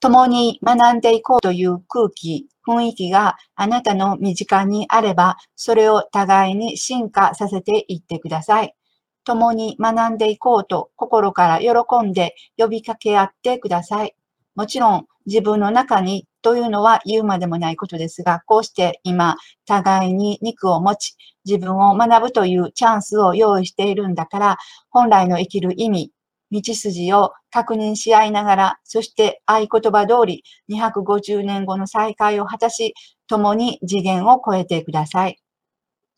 共に学んでいこうという空気、雰囲気があなたの身近にあれば、それを互いに進化させていってください。共に学んでいこうと心から喜んで呼びかけ合ってください。もちろん自分の中にというのは言うまでもないことですが、こうして今、互いに肉を持ち、自分を学ぶというチャンスを用意しているんだから、本来の生きる意味、道筋を確認し合いながら、そして合言葉通り250年後の再会を果たし、共に次元を超えてください。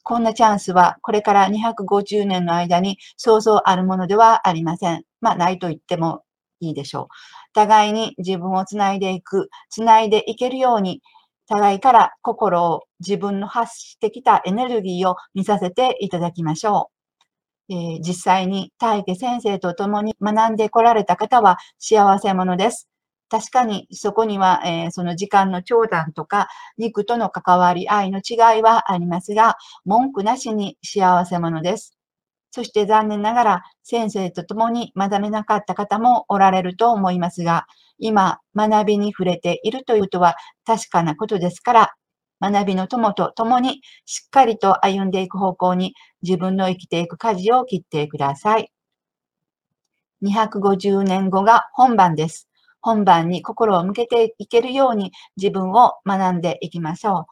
こんなチャンスはこれから250年の間に想像あるものではありません。まあ、ないと言ってもいいでしょう。互いに自分をつないでいく、つないでいけるように、互いから心を自分の発してきたエネルギーを見させていただきましょう。えー、実際に大家先生と共に学んでこられた方は幸せ者です。確かにそこには、えー、その時間の長短とか肉との関わり合いの違いはありますが、文句なしに幸せ者です。そして残念ながら先生と共に学べなかった方もおられると思いますが、今学びに触れているということは確かなことですから、学びの友と共にしっかりと歩んでいく方向に自分の生きていく舵を切ってください。250年後が本番です。本番に心を向けていけるように自分を学んでいきましょう。